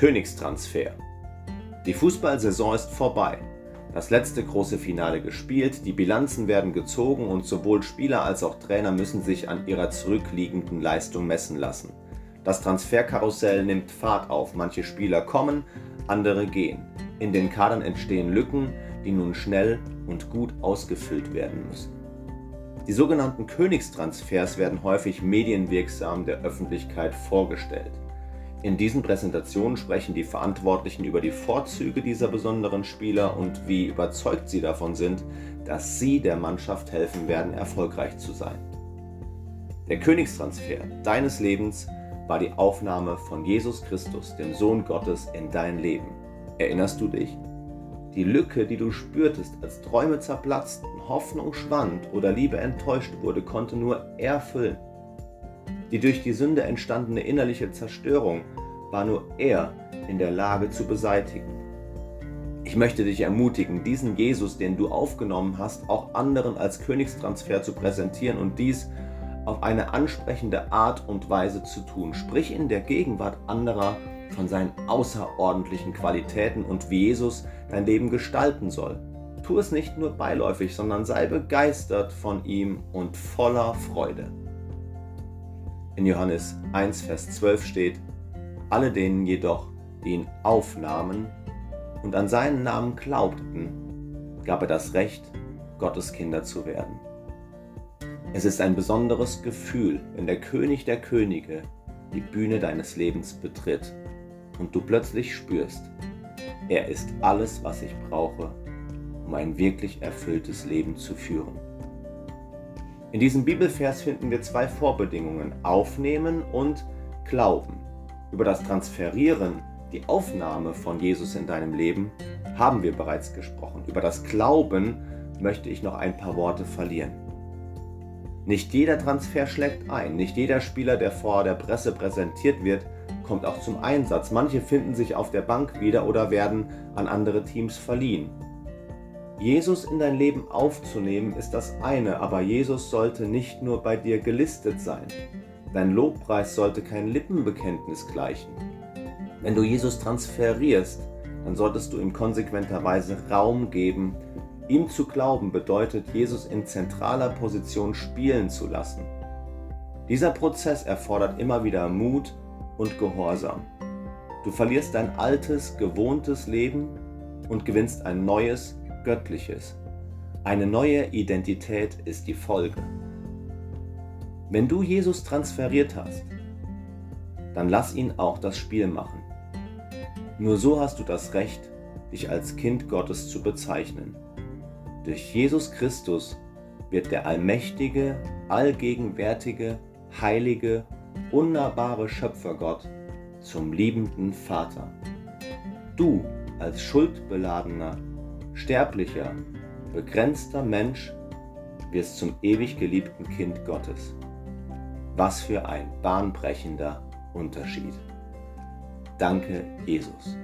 Königstransfer. Die Fußballsaison ist vorbei. Das letzte große Finale gespielt, die Bilanzen werden gezogen und sowohl Spieler als auch Trainer müssen sich an ihrer zurückliegenden Leistung messen lassen. Das Transferkarussell nimmt Fahrt auf, manche Spieler kommen, andere gehen. In den Kadern entstehen Lücken, die nun schnell und gut ausgefüllt werden müssen. Die sogenannten Königstransfers werden häufig medienwirksam der Öffentlichkeit vorgestellt. In diesen Präsentationen sprechen die Verantwortlichen über die Vorzüge dieser besonderen Spieler und wie überzeugt sie davon sind, dass sie der Mannschaft helfen werden, erfolgreich zu sein. Der Königstransfer deines Lebens war die Aufnahme von Jesus Christus, dem Sohn Gottes, in dein Leben. Erinnerst du dich? Die Lücke, die du spürtest, als Träume zerplatzten, Hoffnung schwand oder Liebe enttäuscht wurde, konnte nur er füllen. Die durch die Sünde entstandene innerliche Zerstörung war nur er in der Lage zu beseitigen. Ich möchte dich ermutigen, diesen Jesus, den du aufgenommen hast, auch anderen als Königstransfer zu präsentieren und dies auf eine ansprechende Art und Weise zu tun. Sprich in der Gegenwart anderer von seinen außerordentlichen Qualitäten und wie Jesus dein Leben gestalten soll. Tu es nicht nur beiläufig, sondern sei begeistert von ihm und voller Freude. In Johannes 1, Vers 12 steht, alle denen jedoch, die ihn aufnahmen und an seinen Namen glaubten, gab er das Recht, Gottes Kinder zu werden. Es ist ein besonderes Gefühl, wenn der König der Könige die Bühne deines Lebens betritt und du plötzlich spürst, er ist alles, was ich brauche, um ein wirklich erfülltes Leben zu führen. In diesem Bibelvers finden wir zwei Vorbedingungen, Aufnehmen und Glauben. Über das Transferieren, die Aufnahme von Jesus in deinem Leben, haben wir bereits gesprochen. Über das Glauben möchte ich noch ein paar Worte verlieren. Nicht jeder Transfer schlägt ein, nicht jeder Spieler, der vor der Presse präsentiert wird, kommt auch zum Einsatz. Manche finden sich auf der Bank wieder oder werden an andere Teams verliehen. Jesus in dein Leben aufzunehmen ist das eine, aber Jesus sollte nicht nur bei dir gelistet sein. Dein Lobpreis sollte kein Lippenbekenntnis gleichen. Wenn du Jesus transferierst, dann solltest du ihm konsequenterweise Raum geben, Ihm zu glauben bedeutet, Jesus in zentraler Position spielen zu lassen. Dieser Prozess erfordert immer wieder Mut und Gehorsam. Du verlierst dein altes, gewohntes Leben und gewinnst ein neues, göttliches. Eine neue Identität ist die Folge. Wenn du Jesus transferiert hast, dann lass ihn auch das Spiel machen. Nur so hast du das Recht, dich als Kind Gottes zu bezeichnen. Durch Jesus Christus wird der allmächtige, allgegenwärtige, heilige, unnahbare Schöpfergott zum liebenden Vater. Du als schuldbeladener, sterblicher, begrenzter Mensch wirst zum ewig geliebten Kind Gottes. Was für ein bahnbrechender Unterschied. Danke, Jesus.